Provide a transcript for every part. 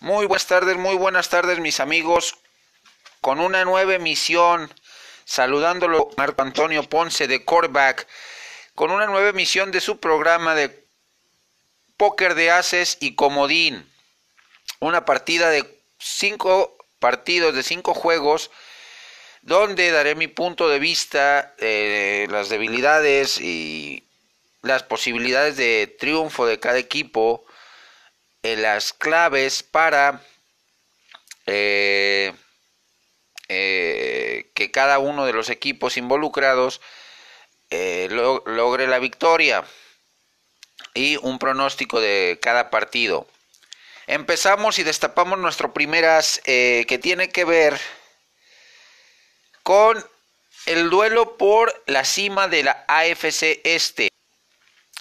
Muy buenas tardes, muy buenas tardes mis amigos. Con una nueva emisión, saludándolo Marco Antonio Ponce de Coreback, con una nueva emisión de su programa de póker de haces y comodín. Una partida de cinco partidos, de cinco juegos, donde daré mi punto de vista, eh, las debilidades y las posibilidades de triunfo de cada equipo eh, las claves para eh, eh, que cada uno de los equipos involucrados logre la victoria y un pronóstico de cada partido. Empezamos y destapamos nuestro primeras que tiene que ver con el duelo por la cima de la AFC Este,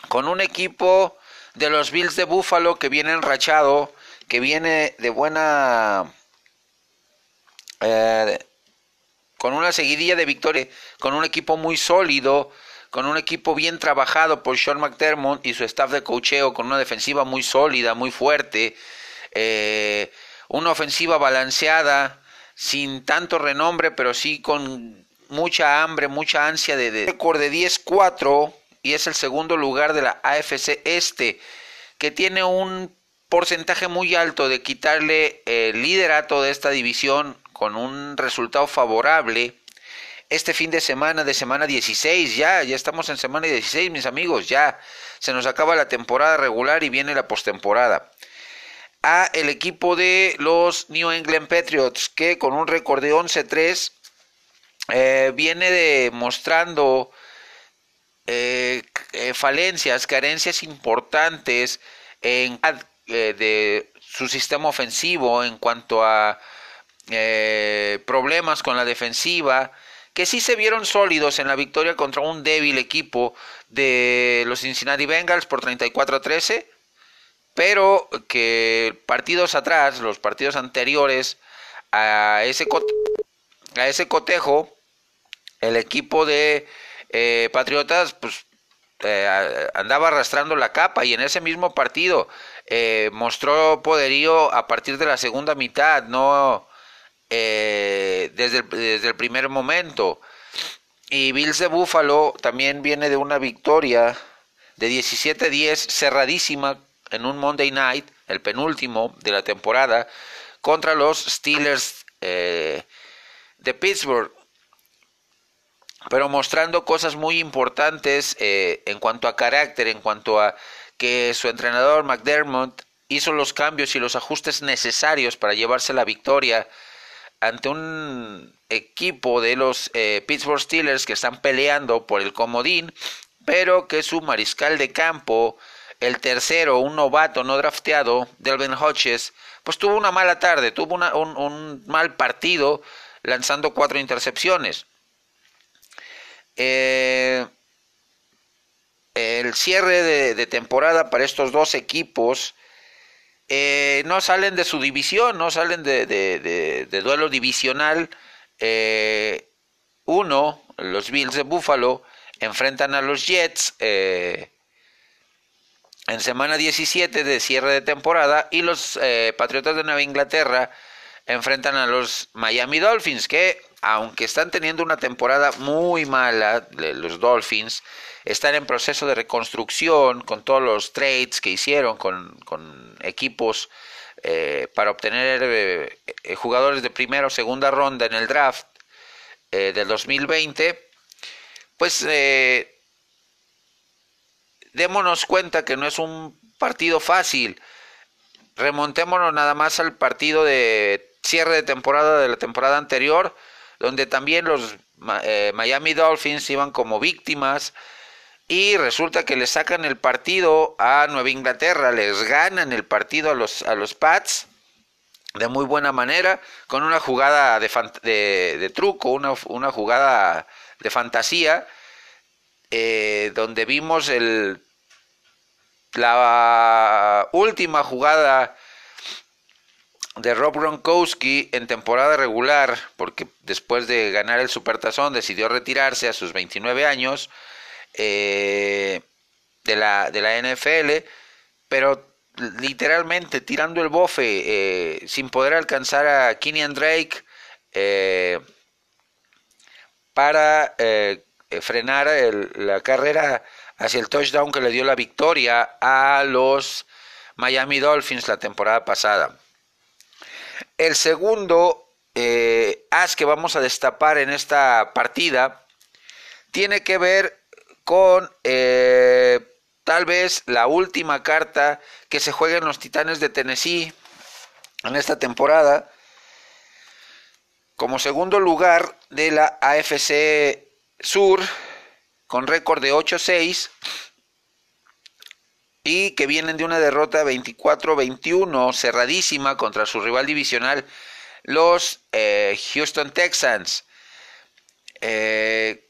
con un equipo de los Bills de Buffalo que viene enrachado, que viene de buena... Eh, con una seguidilla de victorias, con un equipo muy sólido, con un equipo bien trabajado por Sean McDermott y su staff de cocheo, con una defensiva muy sólida, muy fuerte, eh, una ofensiva balanceada, sin tanto renombre, pero sí con mucha hambre, mucha ansia de, de récord de 10-4 y es el segundo lugar de la AFC Este, que tiene un porcentaje muy alto de quitarle el liderato de esta división con un resultado favorable. Este fin de semana, de semana 16, ya, ya estamos en semana 16, mis amigos, ya se nos acaba la temporada regular y viene la postemporada. A el equipo de los New England Patriots, que con un récord de 11-3 eh, viene demostrando eh, eh, falencias, carencias importantes en eh, de su sistema ofensivo en cuanto a problemas con la defensiva que sí se vieron sólidos en la victoria contra un débil equipo de los Cincinnati Bengals por 34 a 13, pero que partidos atrás, los partidos anteriores a ese, a ese cotejo, el equipo de eh, Patriotas pues eh, andaba arrastrando la capa y en ese mismo partido eh, mostró poderío a partir de la segunda mitad, no desde el, desde, el, primer momento. Y Bills de Buffalo también viene de una victoria de 17-10 cerradísima en un Monday Night, el penúltimo de la temporada, contra los Steelers de Pittsburgh pero mostrando cosas muy importantes eh, en cuanto a carácter, en cuanto a que su entrenador McDermott hizo los cambios y los ajustes necesarios para llevarse la victoria ante un equipo de los eh, Pittsburgh Steelers que están peleando por el comodín, pero que su mariscal de campo, el tercero, un novato no drafteado, Delvin Hodges, pues tuvo una mala tarde, tuvo un mal partido lanzando cuatro intercepciones. Eh, el cierre de, temporada para estos dos equipos eh, no salen de su división, no salen de, duelo divisional. Eh, uno, los Bills de Buffalo, enfrentan a los Jets en semana 17 de cierre de temporada y los Patriotas de Nueva Inglaterra enfrentan a los Miami Dolphins, que aunque están teniendo una temporada muy mala, los Dolphins, están en proceso de reconstrucción con todos los trades que hicieron con, equipos eh, para obtener eh, eh, jugadores de primera o segunda ronda en el draft del 2020, pues démonos cuenta que no es un partido fácil. Remontémonos nada más al partido de cierre de temporada de la temporada anterior, donde también los eh, Miami Dolphins iban como víctimas y resulta que le sacan el partido a Nueva Inglaterra, les ganan el partido a los, a los Pats de muy buena manera, con una jugada de, truco, una, una, jugada de fantasía, eh, donde vimos el, la última jugada de Rob Gronkowski en temporada regular, porque después de ganar el Supertazón decidió retirarse a sus 29 años eh, de, la, de la NFL, pero literalmente tirando el bofe eh, sin poder alcanzar a Kenyan Drake eh, para eh, frenar la carrera hacia el touchdown que le dio la victoria a los Miami Dolphins la temporada pasada. El segundo as que vamos a destapar en esta partida tiene que ver con tal vez la última carta que se juega en los Titanes de Tennessee en esta temporada. Como segundo lugar de la AFC Sur, con récord de 8-6, y que vienen de una derrota 24-21 cerradísima contra su rival divisional, los eh, Houston Texans. Eh,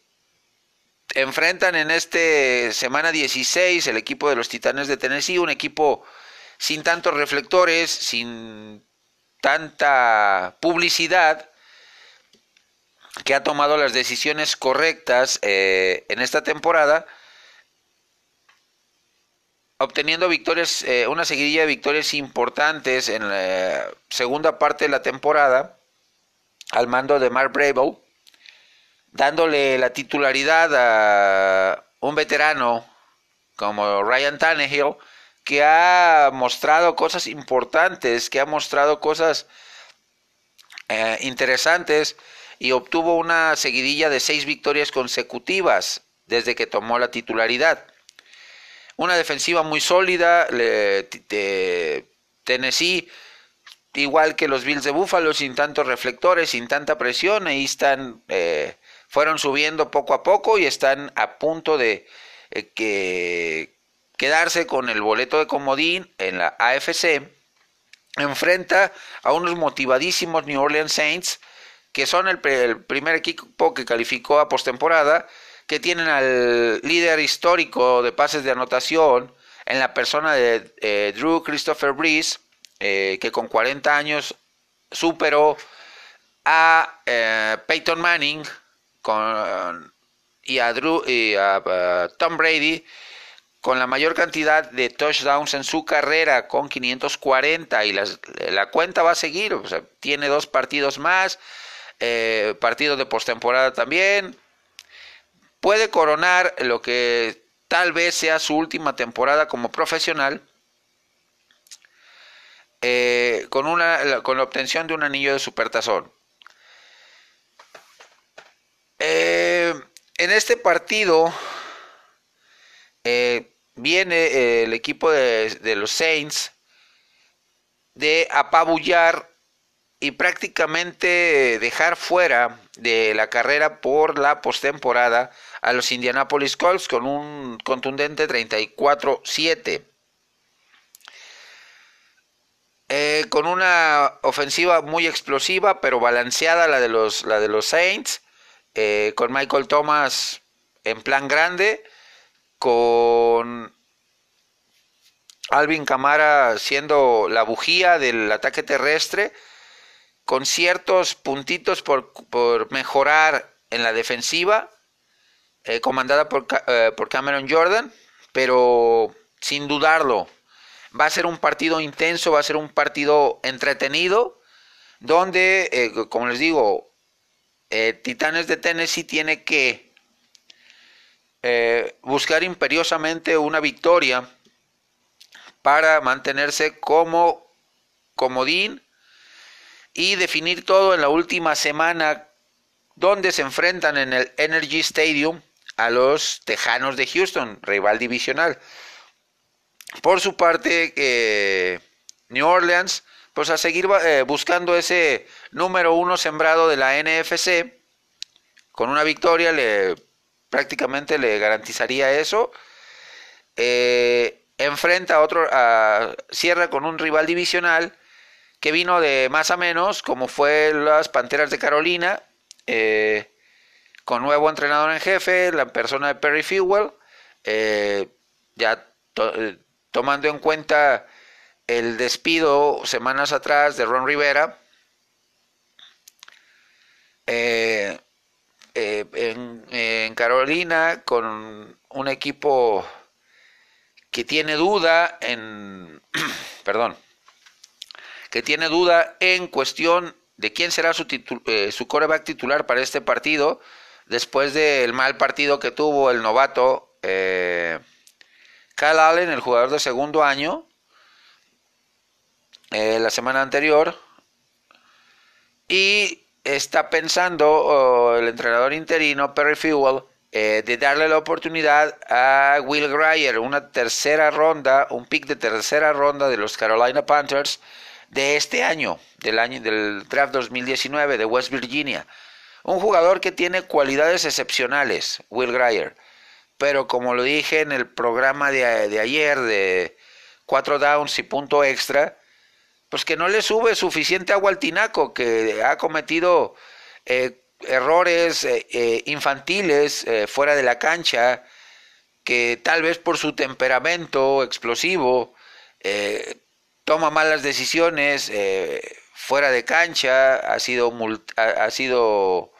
enfrentan en este semana 16 el equipo de los Titanes de Tennessee, un equipo sin tantos reflectores, sin tanta publicidad, que ha tomado las decisiones correctas eh, en esta temporada, obteniendo victorias, eh, una seguidilla de victorias importantes en la segunda parte de la temporada, al mando de Mark Bravo, dándole la titularidad a un veterano como Ryan Tannehill, que ha mostrado cosas importantes, que ha mostrado cosas eh, interesantes y obtuvo una seguidilla de seis victorias consecutivas desde que tomó la titularidad. Una defensiva muy sólida, de Tennessee, igual que los Bills de Buffalo, sin tantos reflectores, sin tanta presión, ahí están eh, fueron subiendo poco a poco y están a punto de eh, que quedarse con el boleto de comodín en la AFC. Enfrenta a unos motivadísimos New Orleans Saints, que son el, primer equipo que calificó a postemporada, que tienen al líder histórico de pases de anotación en la persona de eh, Drew Christopher Brees, eh, que con 40 años superó a Peyton Manning, con, y a, Drew, y a, Tom Brady con la mayor cantidad de touchdowns en su carrera con 540 y la cuenta va a seguir, tiene dos partidos más, eh, partidos de postemporada también, puede coronar lo que tal vez sea su última temporada como profesional eh, con, una, con la obtención de un anillo de supertazón. Eh, en este partido eh, viene eh, el equipo de, los Saints de apabullar y prácticamente dejar fuera de la carrera por la postemporada a los Indianapolis Colts con un contundente 34-7. con una ofensiva muy explosiva pero balanceada la de los, la de los Saints eh, con Michael Thomas en plan grande, con Alvin Camara siendo la bujía del ataque terrestre, con ciertos puntitos por, mejorar en la defensiva, eh, comandada por, eh, por Cameron Jordan, pero sin dudarlo, va a ser un partido intenso, va a ser un partido entretenido, donde, como les digo, eh, Titanes de Tennessee tiene que eh, buscar imperiosamente una victoria para mantenerse como comodín y definir todo en la última semana donde se enfrentan en el Energy Stadium a los Tejanos de Houston, rival divisional. Por su parte, eh, New Orleans pues a seguir eh, buscando ese número uno sembrado de la NFC. Con una victoria le prácticamente le garantizaría eso. Eh, enfrenta a otro, cierra con un rival divisional que vino de más a menos, como fue las Panteras de Carolina, eh, con nuevo entrenador en jefe, la persona de Perry Fewell, ya tomando en cuenta el despido semanas atrás de Ron Rivera eh, eh, en, Carolina con un equipo que tiene duda en, perdón, que tiene duda en cuestión de quién será su, eh, su coreback titular para este partido, después del mal partido que tuvo el novato eh, Kyle Allen, el jugador de segundo año, eh, la semana anterior, y está pensando el entrenador interino Perry Fewell de darle la oportunidad a Will Grier, una tercera ronda, un pick de tercera ronda de los Carolina Panthers, de este año, del año del draft 2019 de West Virginia. Un jugador que tiene cualidades excepcionales, Will Grier. Pero como lo dije en el programa de, ayer de cuatro downs y punto extra, pues que no le sube suficiente agua al tinaco, que ha cometido eh, errores eh, eh, infantiles fuera de la cancha, que tal vez por su temperamento explosivo toma malas decisiones eh, fuera de cancha, ha sido, ha, sido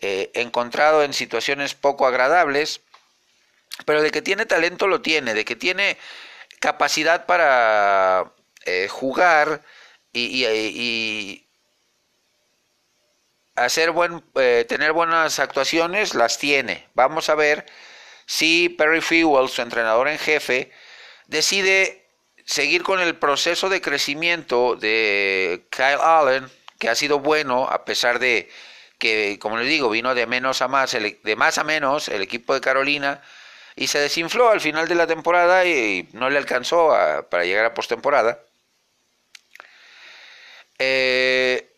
eh, encontrado en situaciones poco agradables, pero de que tiene talento lo tiene, de que tiene capacidad para eh, jugar y, y, hacer buen, tener buenas actuaciones, las tiene. Vamos a ver si Perry Fewell, su entrenador en jefe, decide seguir con el proceso de crecimiento de Kyle Allen, que ha sido bueno, a pesar de que, como les digo, vino de menos a más, e, de más a menos el equipo de Carolina, y se desinfló al final de la temporada y no le alcanzó para llegar a postemporada. Eh,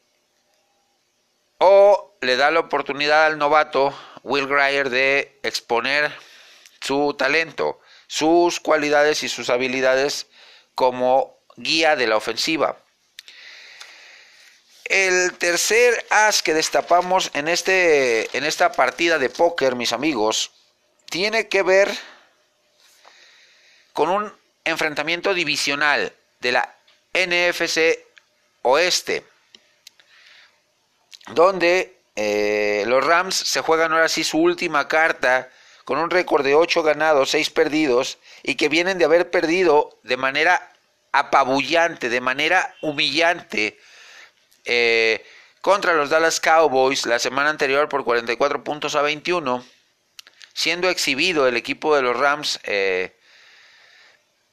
o le da la oportunidad al novato Will Grier de exponer su talento, sus cualidades y sus habilidades como guía de la ofensiva. El tercer as que destapamos en, este, en esta partida de póker, mis amigos, tiene que ver con un enfrentamiento divisional de la NFC Oeste, donde eh, los Rams se juegan ahora sí su última carta con un récord de 8 ganados, 6 perdidos, y que vienen de haber perdido de manera apabullante, de manera humillante eh, contra los Dallas Cowboys la semana anterior por 44 puntos a 21, siendo exhibido el equipo de los Rams eh,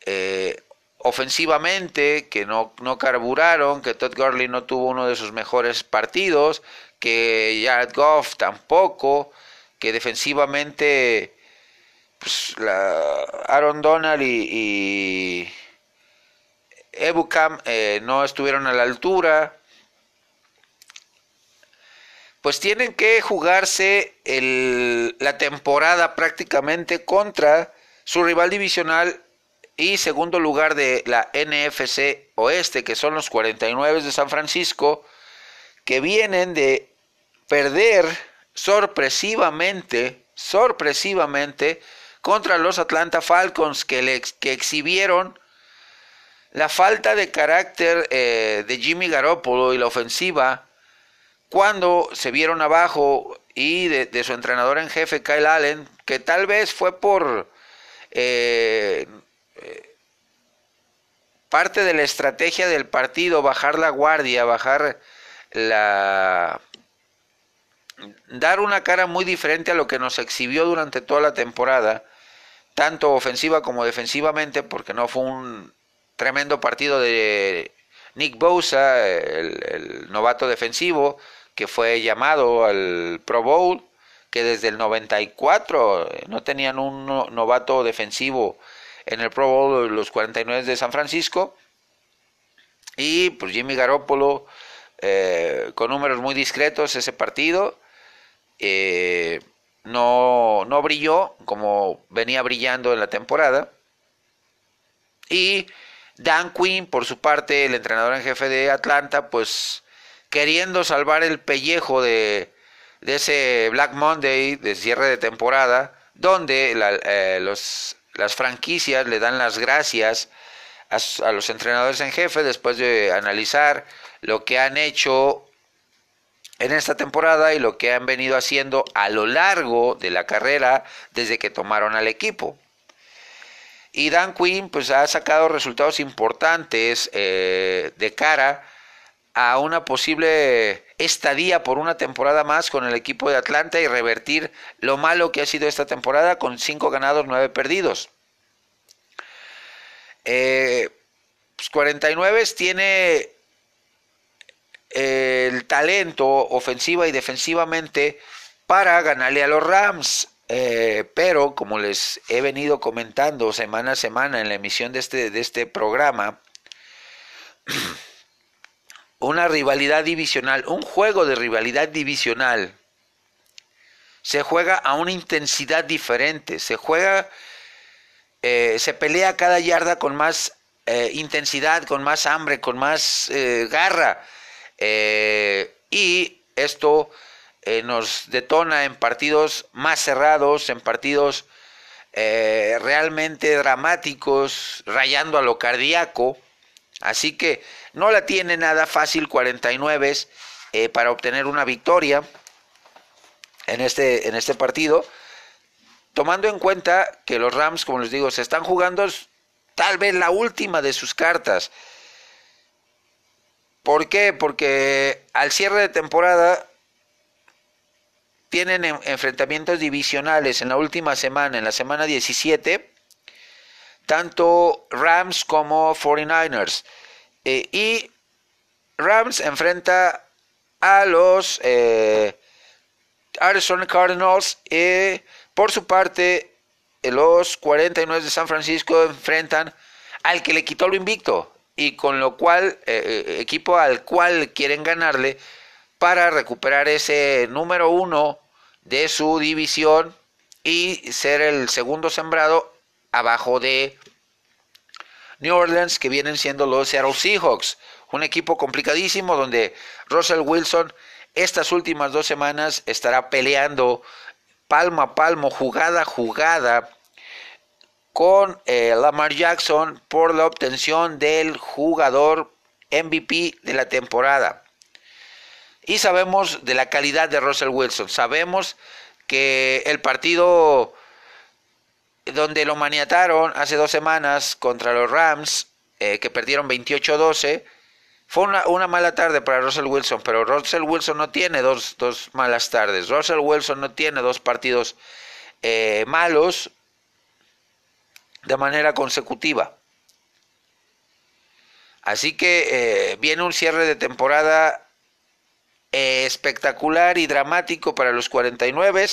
eh, ofensivamente, que no, no carburaron, que Todd Gurley no tuvo uno de sus mejores partidos, que Jared Goff tampoco, que defensivamente pues, la Aaron Donald y, Ebucam eh, no estuvieron a la altura. Pues tienen que jugarse la temporada prácticamente contra su rival divisional y segundo lugar de la NFC Oeste, que son los 49 de San Francisco, que vienen de perder sorpresivamente, sorpresivamente, contra los Atlanta Falcons que, que exhibieron la falta de carácter eh, de Jimmy Garoppolo y la ofensiva cuando se vieron abajo y de, su entrenador en jefe Kyle Allen, que tal vez fue por eh, parte de la estrategia del partido, bajar la guardia, bajar la dar una cara muy diferente a lo que nos exhibió durante toda la temporada, tanto ofensiva como defensivamente, porque no fue un tremendo partido de Nick Bosa, el, novato defensivo, que fue llamado al Pro Bowl, que desde el 94 eh, no tenían un novato defensivo en el Pro Bowl los 49 de San Francisco. Y pues Jimmy Garoppolo eh, con números muy discretos ese partido. Eh, no, no brilló como venía brillando en la temporada. Y Dan Quinn, por su parte, el entrenador en jefe de Atlanta, pues queriendo salvar el pellejo de, de ese Black Monday de cierre de temporada, donde eh, los, las franquicias le dan las gracias a, a, los entrenadores en jefe después de analizar lo que han hecho en esta temporada y lo que han venido haciendo a lo largo de la carrera desde que tomaron al equipo. Y Dan Quinn pues ha sacado resultados importantes eh, de cara a una posible estadía por una temporada más con el equipo de Atlanta y revertir lo malo que ha sido esta temporada con 5 ganados, 9 perdidos. Eh, pues 49 tiene el talento ofensiva y defensivamente para ganarle a los Rams. Eh, pero como les he venido comentando semana a semana en la emisión de este, de este programa, una rivalidad divisional, un juego de rivalidad divisional, se juega a una intensidad diferente, se juega, eh, se pelea cada yarda con más eh, intensidad, con más hambre, con más garra. Y esto eh, nos detona en partidos más cerrados, en partidos eh, realmente dramáticos, rayando a lo cardíaco. Así que no la tiene nada fácil 49 eh, para obtener una victoria en este, en este partido. Tomando en cuenta que los Rams, como les digo, se están jugando tal vez la última de sus cartas. ¿Por qué? Porque al cierre de temporada tienen enfrentamientos divisionales en la última semana, en la semana 17, tanto Rams como 49ers. Eh, y Rams enfrenta a los eh, Arizona Cardinals. y por su parte, los 49 de San Francisco enfrentan al que le quitó lo invicto. Y con lo cual, eh, equipo al cual quieren ganarle, para recuperar ese número uno de su división y ser el segundo sembrado abajo de New Orleans, que vienen siendo los Seattle Seahawks. Un equipo complicadísimo donde Russell Wilson estas últimas dos semanas estará peleando palmo a palmo, jugada a jugada con eh, Lamar Jackson por la obtención del jugador MVP de la temporada. Y sabemos de la calidad de Russell Wilson. Sabemos que el partido donde lo maniataron hace dos semanas contra los Rams, eh, que perdieron 28-12, fue una, mala tarde para Russell Wilson, pero Russell Wilson no tiene dos, malas tardes. Russell Wilson no tiene dos partidos eh, malos de manera consecutiva. Así que eh, viene un cierre de temporada espectacular y dramático para los 49,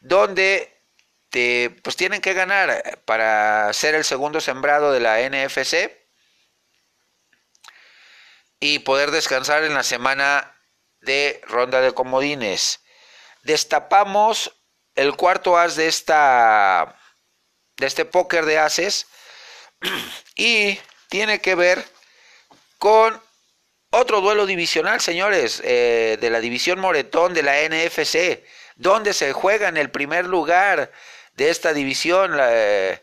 donde pues tienen que ganar para ser el segundo sembrado de la NFC y poder descansar en la semana de ronda de comodines. Destapamos el cuarto as de esta de este póker de ases y tiene que ver con otro duelo divisional, señores, eh, de la división Moretón de la NFC, donde se juega en el primer lugar de esta división eh,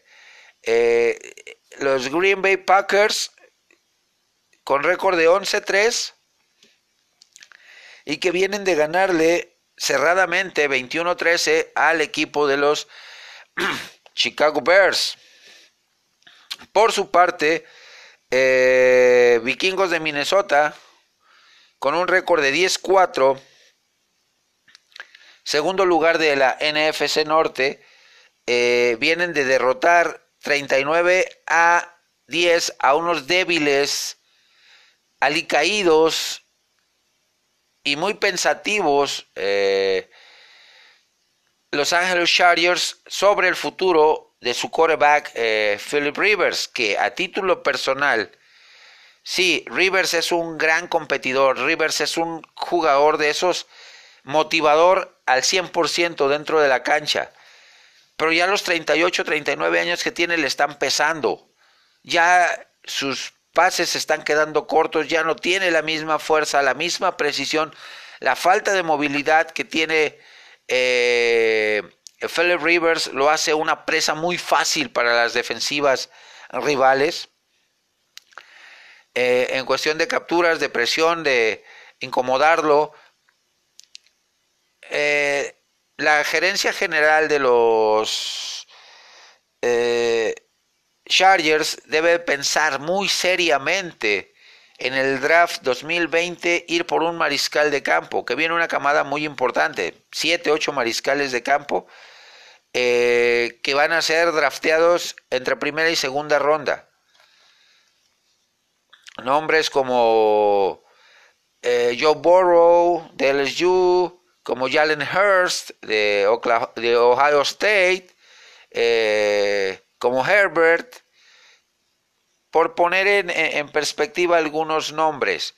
eh, los Green Bay Packers con récord de 11-3 y que vienen de ganarle cerradamente 21-13 al equipo de los Chicago Bears. Por su parte, eh, vikingos de Minnesota, con un récord de 10-4, segundo lugar de la NFC Norte, eh, vienen de derrotar 39 a 10 a unos débiles, alicaídos y muy pensativos eh, Los Angeles Chargers sobre el futuro de su quarterback eh, Philip Rivers, que a título personal, sí, Rivers es un gran competidor, Rivers es un jugador de esos motivador al 100% dentro de la cancha, pero ya los 38, 39 años que tiene le están pesando, ya sus pases se están quedando cortos, ya no tiene la misma fuerza, la misma precisión, la falta de movilidad que tiene eh, Philip Rivers lo hace una presa muy fácil para las defensivas rivales. Eh, en cuestión de capturas, de presión, de incomodarlo. Eh, la gerencia general de los eh, Chargers debe pensar muy seriamente en el draft 2020 ir por un mariscal de campo, que viene una camada muy importante, 7, 8 mariscales de campo, eh, que van a ser drafteados entre primera y segunda ronda. Nombres como eh, Joe Burrow de LSU, como Jalen Hurst de, Ohio State, eh, como Herbert, por poner en, perspectiva algunos nombres.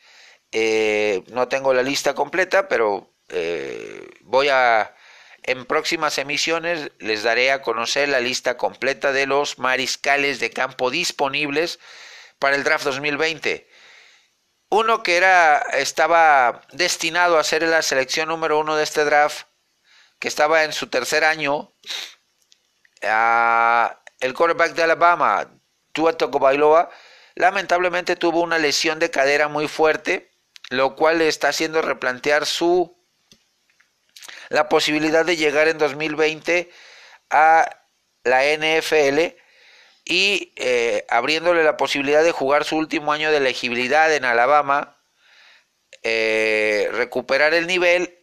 Eh, no tengo la lista completa, pero eh, voy a... En próximas emisiones les daré a conocer la lista completa de los mariscales de campo disponibles para el draft 2020. Uno que era, estaba destinado a ser la selección número uno de este draft, que estaba en su tercer año, el quarterback de Alabama, Tua Bailoa, lamentablemente tuvo una lesión de cadera muy fuerte, lo cual le está haciendo replantear su la posibilidad de llegar en 2020 a la NFL y eh, abriéndole la posibilidad de jugar su último año de elegibilidad en Alabama, eh, recuperar el nivel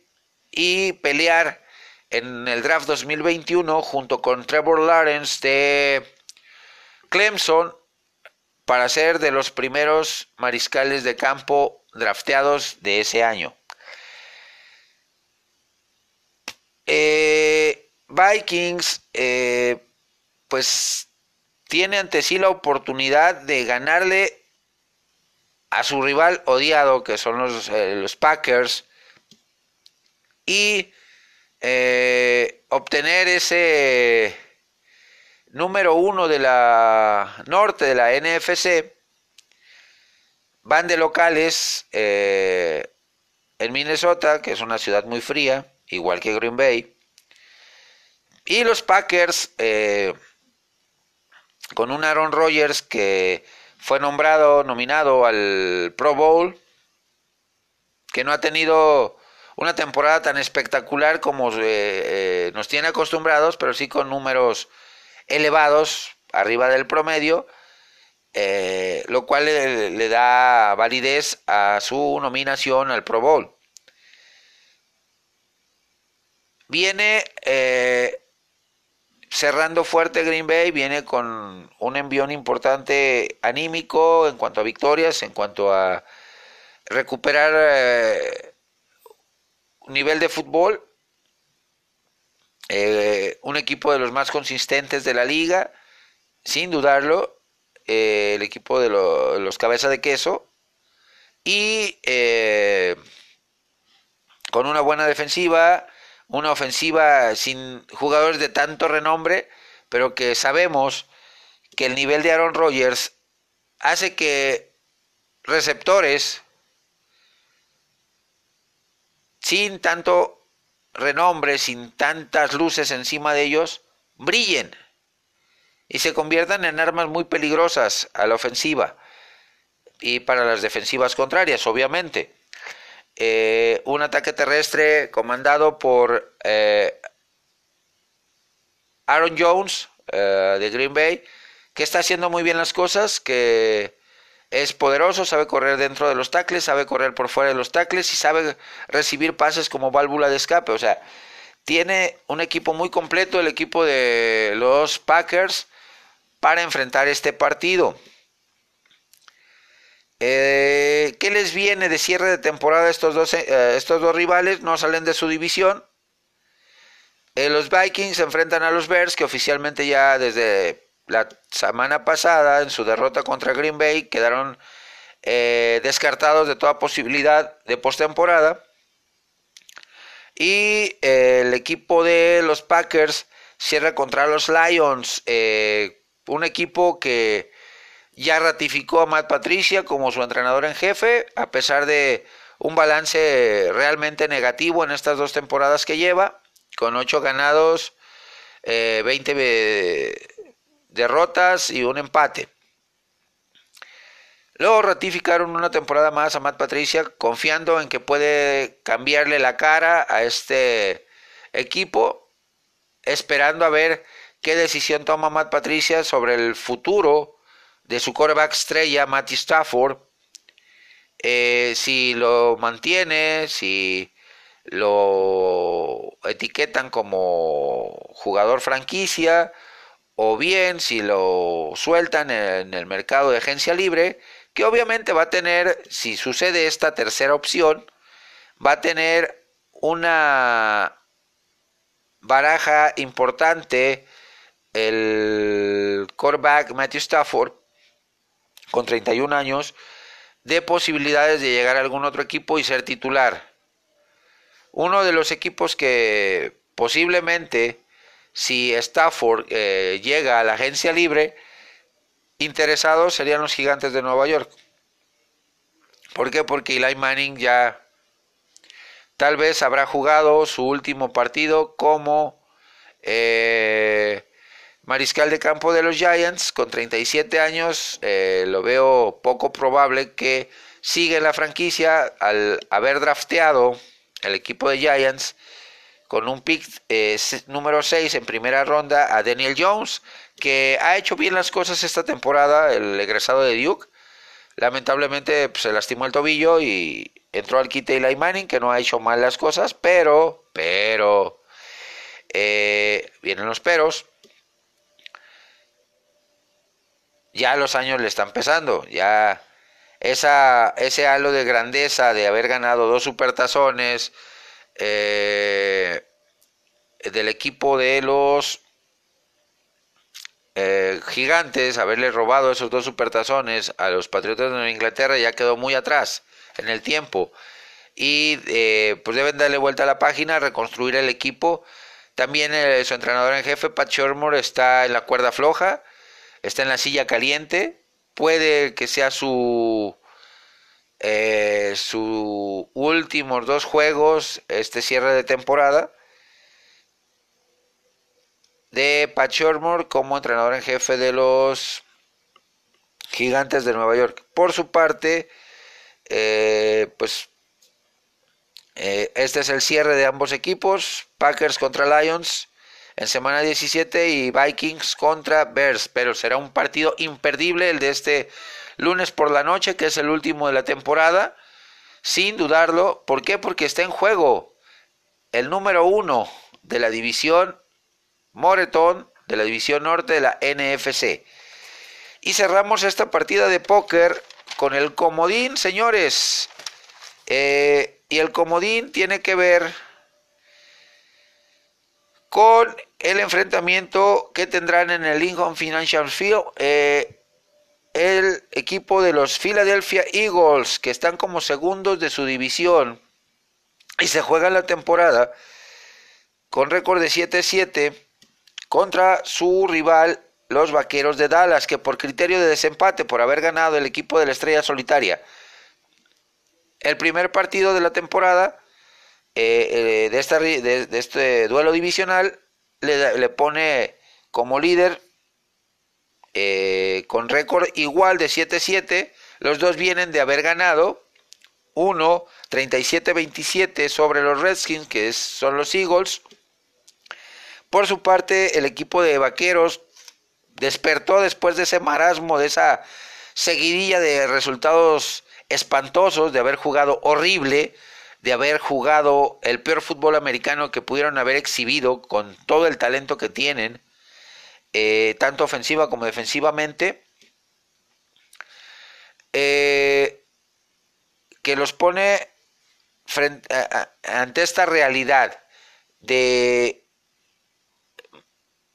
y pelear en el draft 2021 junto con Trevor Lawrence de Clemson para ser de los primeros mariscales de campo drafteados de ese año. Eh, Vikings, eh, pues tiene ante sí la oportunidad de ganarle a su rival odiado, que son los, eh, los Packers, y obtener ese número uno de la norte de la NFC, van de locales eh, en Minnesota, que es una ciudad muy fría, igual que Green Bay. Y los Packers, eh, con un Aaron Rodgers que fue nombrado, nominado al Pro Bowl, que no ha tenido una temporada tan espectacular como eh, nos tiene acostumbrados, pero sí con números elevados, arriba del promedio, eh, lo cual le, da validez a su nominación al Pro Bowl. Viene eh, cerrando fuerte Green Bay, viene con un envión importante anímico en cuanto a victorias, en cuanto a recuperar eh, nivel de fútbol eh, un equipo de los más consistentes de la liga, sin dudarlo, eh, el equipo de los cabeza de queso, y eh, con una buena defensiva, una ofensiva sin jugadores de tanto renombre, pero que sabemos que el nivel de Aaron Rodgers hace que receptores sin tanto renombre, sin tantas luces encima de ellos, brillen y se conviertan en armas muy peligrosas a la ofensiva y para las defensivas contrarias, obviamente. Eh, un ataque terrestre comandado por eh, Aaron Jones eh, de Green Bay, que está haciendo muy bien las cosas, que es poderoso, sabe correr dentro de los tacles, sabe correr por fuera de los tacles y sabe recibir pases como válvula de escape. O sea, tiene un equipo muy completo, el equipo de los Packers, para enfrentar este partido. Eh, ¿Qué les viene de cierre de temporada estos dos, eh, estos dos rivales? No salen de su división. Eh, los Vikings se enfrentan a los Bears, que oficialmente ya desde la semana pasada, en su derrota contra Green Bay, quedaron eh, descartados de toda posibilidad de postemporada. Y eh, el equipo de los Packers cierra contra los Lions, eh, un equipo que ya ratificó a Matt Patricia como su entrenador en jefe, a pesar de un balance realmente negativo en estas dos temporadas que lleva, con 8 ganados, 20 derrotas y un empate. Luego ratificaron una temporada más a Matt Patricia, confiando en que puede cambiarle la cara a este equipo, esperando a ver qué decisión toma Matt Patricia sobre el futuro de su quarterback estrella, Matty Stafford. Eh, si lo mantiene, si lo etiquetan como jugador franquicia o bien si lo sueltan en el mercado de agencia libre, que obviamente va a tener, si sucede esta tercera opción, va a tener una baraja importante el quarterback Matthew Stafford con 31 años de posibilidades de llegar a algún otro equipo y ser titular. Uno de los equipos que posiblemente si Stafford eh, llega a la agencia libre, interesados serían los gigantes de Nueva York. ¿Por qué? Porque Eli Manning ya tal vez habrá jugado su último partido como eh, mariscal de campo de los Giants con 37 años. Eh, lo veo poco probable que siga en la franquicia al haber drafteado el equipo de Giants con un pick eh, número 6 en primera ronda a Daniel Jones, que ha hecho bien las cosas esta temporada, el egresado de Duke. Lamentablemente pues, se lastimó el tobillo y entró al kit Eli Manning, que no ha hecho mal las cosas, pero, pero, eh, vienen los peros. Ya los años le están pesando, ya esa, ese halo de grandeza de haber ganado dos supertazones, eh, del equipo de los eh, gigantes, haberle robado esos dos supertazones a los Patriotas de Inglaterra ya quedó muy atrás en el tiempo. Y eh, pues deben darle vuelta a la página, reconstruir el equipo. También su entrenador en jefe, Pat Shermer, está en la cuerda floja, está en la silla caliente. Puede que sea su eh, sus últimos dos juegos, este cierre de temporada, de Pat como entrenador en jefe de los Gigantes de Nueva York. Por su parte, eh, pues eh, este es el cierre de ambos equipos, Packers contra Lions en semana 17 y Vikings contra Bears, pero será un partido imperdible el de este lunes por la noche, que es el último de la temporada, sin dudarlo. ¿Por qué? Porque está en juego el número uno de la división Moreton, de la división norte de la NFC. Y cerramos esta partida de póker con el comodín, señores. Eh, y el comodín tiene que ver con el enfrentamiento que tendrán en el Lincoln Financial Field. Eh, el equipo de los Philadelphia Eagles, que están como segundos de su división y se juega la temporada con récord de 7-7 contra su rival los Vaqueros de Dallas, que por criterio de desempate, por haber ganado el equipo de la Estrella Solitaria, el primer partido de la temporada eh, eh, de, de, este duelo divisional le, le pone como líder eh, con récord igual de 7-7. Los dos vienen de haber ganado. Uno 37-27 sobre los Redskins, que son los Eagles. Por su parte, el equipo de Vaqueros despertó después de ese marasmo, de esa seguidilla de resultados espantosos, de haber jugado horrible, de haber jugado el peor fútbol americano que pudieron haber exhibido con todo el talento que tienen eh, tanto ofensiva como defensivamente, eh, que los pone frente, ante esta realidad de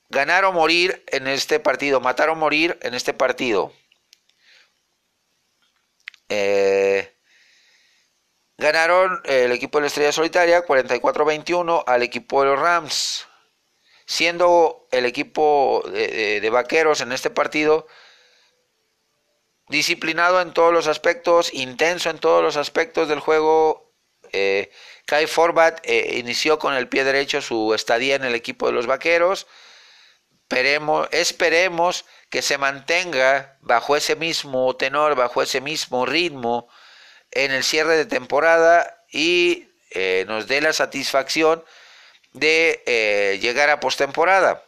ganar o morir en este partido, matar o morir en este partido. Eh, ganaron el equipo de la Estrella Solitaria 44-21 al equipo de los Rams siendo el equipo de, vaqueros en este partido disciplinado en todos los aspectos, intenso en todos los aspectos del juego. Eh, Kai Forbat eh, inició con el pie derecho su estadía en el equipo de los vaqueros. Esperemos, que se mantenga bajo ese mismo tenor, bajo ese mismo ritmo en el cierre de temporada y eh, nos dé la satisfacción de eh, llegar a postemporada.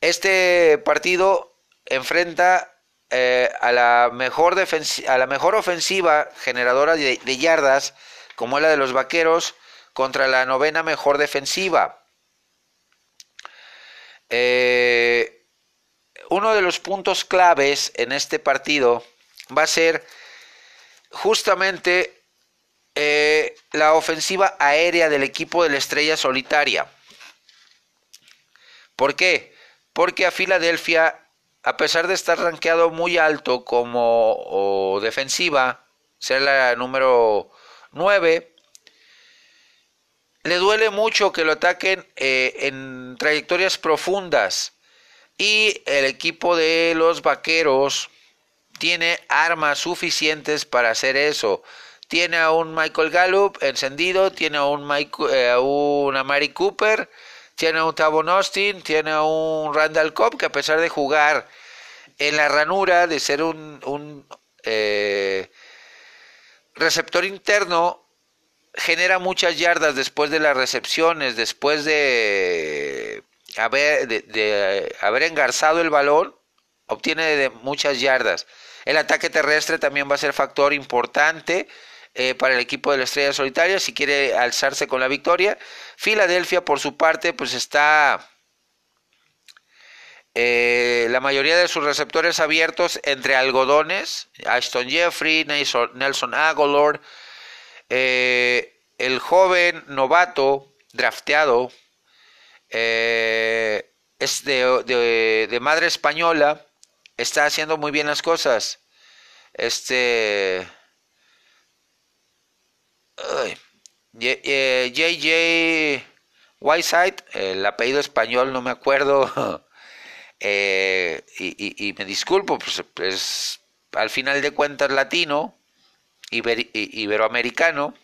Este partido enfrenta eh, a, la mejor a la mejor ofensiva generadora de, yardas, como es la de los Vaqueros, contra la novena mejor defensiva. Eh, uno de los puntos claves en este partido va a ser justamente eh, la ofensiva aérea del equipo de la estrella solitaria. ¿Por qué? Porque a Filadelfia, a pesar de estar rankeado muy alto como defensiva, ser la número 9, le duele mucho que lo ataquen eh, en trayectorias profundas. Y el equipo de los vaqueros tiene armas suficientes para hacer eso. Tiene a un Michael Gallup encendido, tiene a un, eh, una Mary Cooper, tiene a un Tavon Austin, tiene a un Randall Cobb que a pesar de jugar en la ranura, de ser un, eh, receptor interno, genera muchas yardas después de las recepciones, después de haber, de, haber engarzado el balón, obtiene muchas yardas. El ataque terrestre también va a ser factor importante eh, para el equipo de la Estrella Solitaria si quiere alzarse con la victoria. Filadelfia, por su parte, pues está eh, la mayoría de sus receptores abiertos entre algodones, Ashton Jeffrey, Nelson Aguilar, eh, el joven novato drafteado es de madre española, está haciendo muy bien las cosas. Este. JJ Whiteside, el apellido español no me acuerdo. Eh, y, me disculpo, pues es al final de cuentas latino, iberoamericano.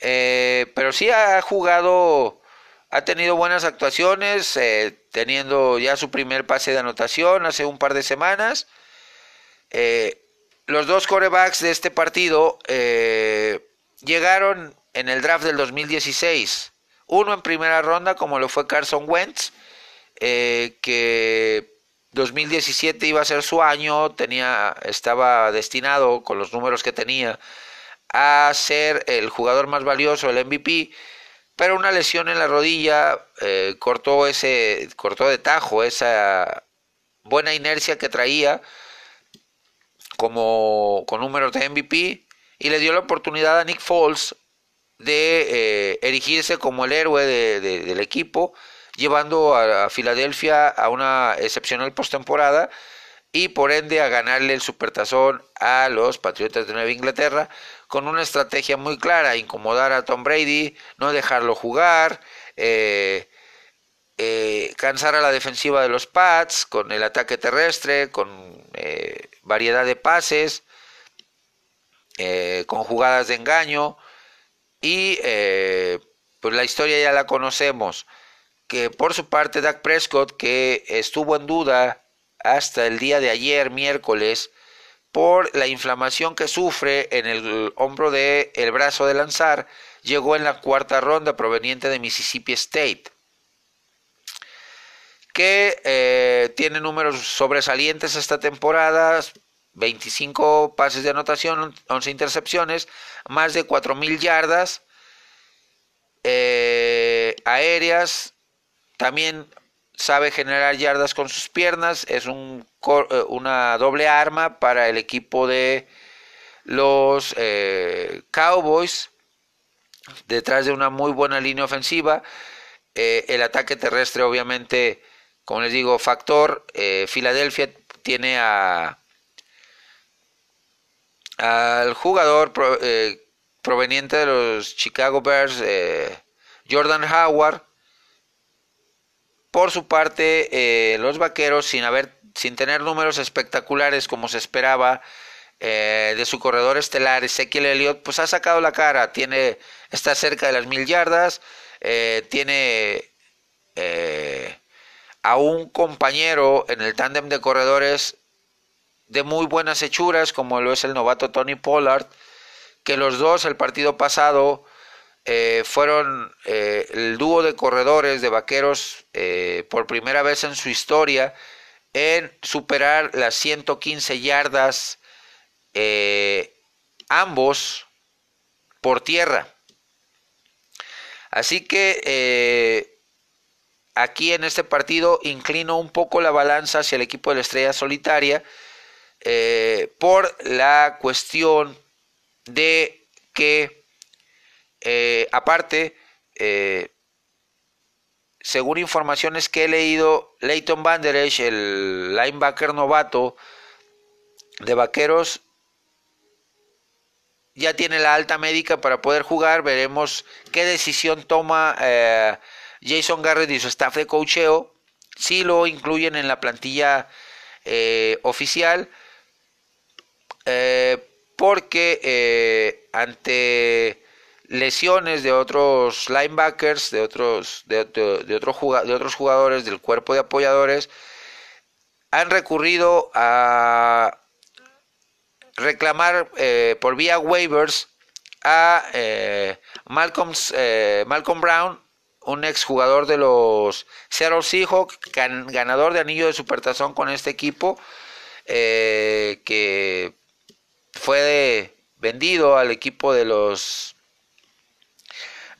Eh, pero sí ha jugado, ha tenido buenas actuaciones, eh, teniendo ya su primer pase de anotación hace un par de semanas. Los dos corebacks de este partido eh, llegaron en el draft del 2016. Uno en primera ronda, como lo fue Carson Wentz, eh, que 2017 iba a ser su año, tenía, estaba destinado con los números que tenía a ser el jugador más valioso, el MVP pero una lesión en la rodilla eh, cortó ese cortó de tajo esa buena inercia que traía como con números de MVP y le dio la oportunidad a Nick Foles de eh, erigirse como el héroe del equipo llevando a, Filadelfia a una excepcional postemporada y por ende a ganarle el supertazón a los Patriotas de Nueva Inglaterra con una estrategia muy clara, incomodar a Tom Brady, no dejarlo jugar, eh, eh, cansar a la defensiva de los Pats con el ataque terrestre, con eh, variedad de pases, con jugadas de engaño y pues la historia ya la conocemos que por su parte Dak Prescott que estuvo en duda hasta el día de ayer miércoles por la inflamación que sufre en el hombro del el brazo de lanzar, llegó en la cuarta ronda proveniente de Mississippi State, que eh, tiene números sobresalientes esta temporada, 25 pases de anotación, 11 intercepciones, más de 4.000 yardas eh, aéreas, también sabe generar yardas con sus piernas, es eh, una doble arma para el equipo de los Cowboys, detrás de una muy buena línea ofensiva. El ataque terrestre, obviamente, como les digo, factor. Filadelfia tiene a al jugador proveniente de los Chicago Bears, Jordan Howard, por su parte, eh, los vaqueros, sin, haber, sin tener números espectaculares como se esperaba, eh, de su corredor estelar, Ezequiel Elliott, pues ha sacado la cara, tiene, está cerca de las mil yardas, eh, tiene a un compañero en el tándem de corredores de muy buenas hechuras, como lo es el novato Tony Pollard, que los dos el partido pasado eh, fueron eh, el dúo de corredores de vaqueros por primera vez en su historia en superar las 115 yardas ambos por tierra. Así que aquí en este partido inclino un poco la balanza hacia el equipo de la estrella solitaria por la cuestión de que eh, aparte, eh, según informaciones que he leído, Leighton Van el linebacker novato de Vaqueros, ya tiene la alta médica para poder jugar. Veremos qué decisión toma eh, Jason Garrett y su staff de cocheo. Si lo incluyen en la plantilla oficial. porque ante lesiones de otros linebackers, de otros, de, de, otros jugadores del cuerpo de apoyadores, han recurrido a reclamar eh, por vía waivers a eh, Malcolm, eh, Malcolm Brown, un exjugador de los Seattle Seahawks, ganador de anillo de supertazón con este equipo, que fue vendido al equipo de los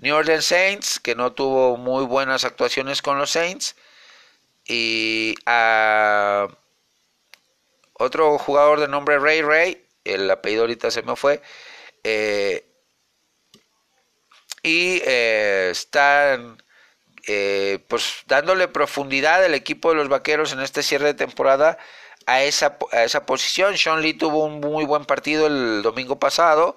New Orleans Saints, que no tuvo muy buenas actuaciones con los Saints. Y a otro jugador de nombre Ray Ray, el apellido ahorita se me fue. Eh, y eh, están eh, pues dándole profundidad al equipo de los vaqueros en este cierre de temporada a esa, a esa posición. Sean Lee tuvo un muy buen partido el domingo pasado.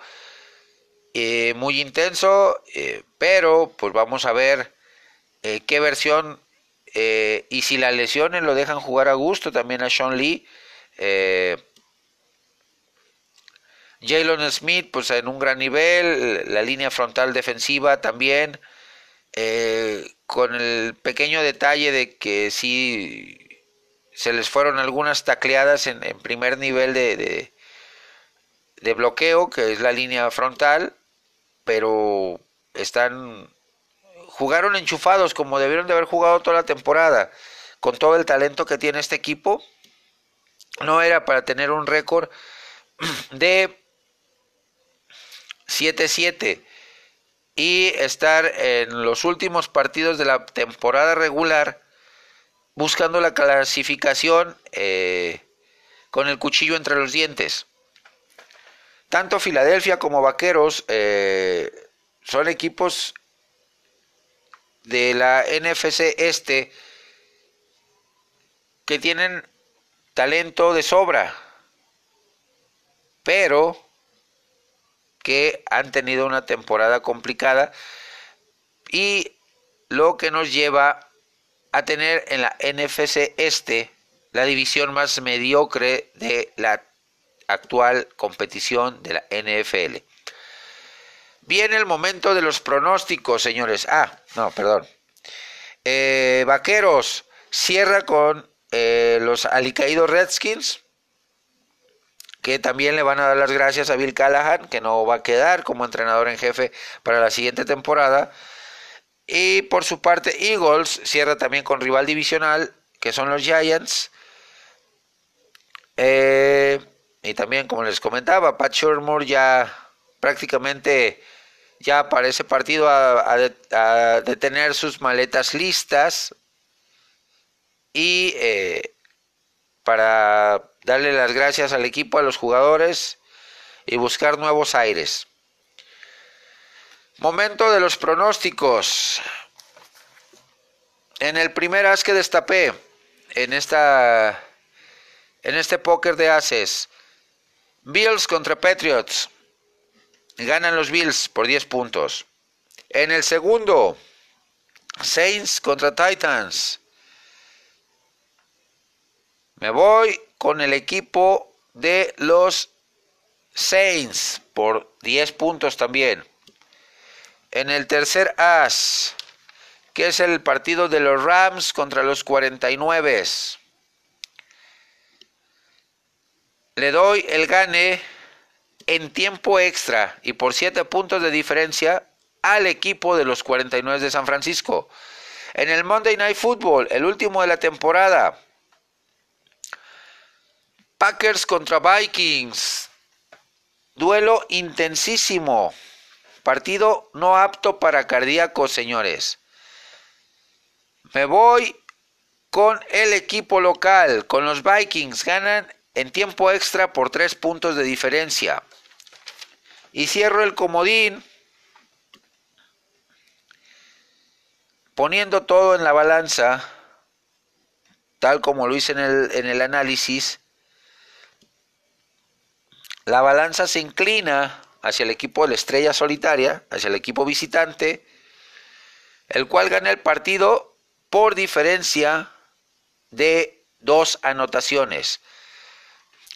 Eh, muy intenso, eh, pero pues vamos a ver qué versión y si las lesiones lo dejan jugar a gusto también a Sean Lee. Jalen Smith, pues en un gran nivel, la línea frontal defensiva también, con el pequeño detalle de que sí se les fueron algunas tacleadas en, primer nivel de, de, bloqueo, que es la línea frontal, pero están jugaron enchufados como debieron de haber jugado toda la temporada. Con todo el talento que tiene este equipo no era para tener un récord de 7-7 y estar en los últimos partidos de la temporada regular buscando la clasificación eh, con el cuchillo entre los dientes. Tanto Filadelfia como Vaqueros eh, son equipos de la NFC este que tienen talento de sobra, pero que han tenido una temporada complicada y lo que nos lleva a tener en la NFC este la división más mediocre de la actual competición de la NFL. Viene el momento de los pronósticos, señores. Ah, no, perdón. Eh, vaqueros cierra con eh, los alicaídos Redskins, que también le van a dar las gracias a Bill Callahan, que no va a quedar como entrenador en jefe para la siguiente temporada. Y por su parte, Eagles cierra también con rival divisional, que son los Giants. Eh, y también, como les comentaba, Pat Shermoore ya prácticamente ya para ese partido a, de, tener sus maletas listas y eh, para darle las gracias al equipo, a los jugadores y buscar nuevos aires. Momento de los pronósticos. En el primer as que destapé en esta en este póker de ases Bills contra Patriots. Ganan los Bills por 10 puntos. En el segundo, Saints contra Titans. Me voy con el equipo de los Saints por 10 puntos también. En el tercer as, que es el partido de los Rams contra los 49. le doy el gane en tiempo extra y por 7 puntos de diferencia al equipo de los 49 de San Francisco. En el Monday Night Football, el último de la temporada, Packers contra Vikings. Duelo intensísimo. Partido no apto para cardíacos, señores. Me voy con el equipo local, con los Vikings. Ganan en tiempo extra por tres puntos de diferencia. Y cierro el comodín poniendo todo en la balanza, tal como lo hice en el, en el análisis. La balanza se inclina hacia el equipo de la estrella solitaria, hacia el equipo visitante, el cual gana el partido por diferencia de dos anotaciones.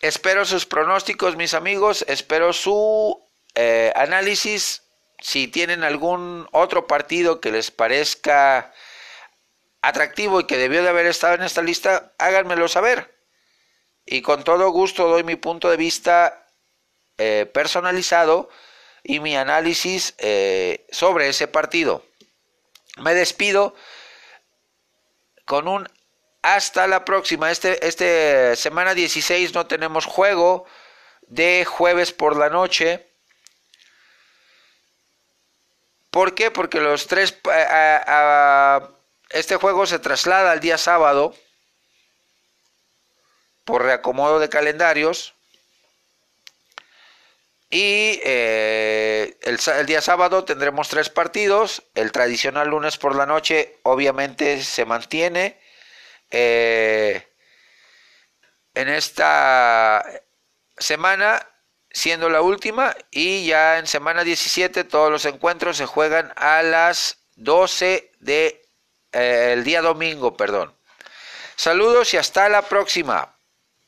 Espero sus pronósticos, mis amigos, espero su eh, análisis. Si tienen algún otro partido que les parezca atractivo y que debió de haber estado en esta lista, háganmelo saber. Y con todo gusto doy mi punto de vista eh, personalizado y mi análisis eh, sobre ese partido. Me despido con un hasta la próxima. Este, este semana 16 no tenemos juego de jueves por la noche. ¿Por qué? Porque los tres este juego se traslada al día sábado por reacomodo de calendarios. Y eh, el, día sábado tendremos tres partidos. El tradicional lunes por la noche obviamente se mantiene. Eh, en esta semana siendo la última y ya en semana 17 todos los encuentros se juegan a las 12 de eh, el día domingo, perdón. Saludos y hasta la próxima.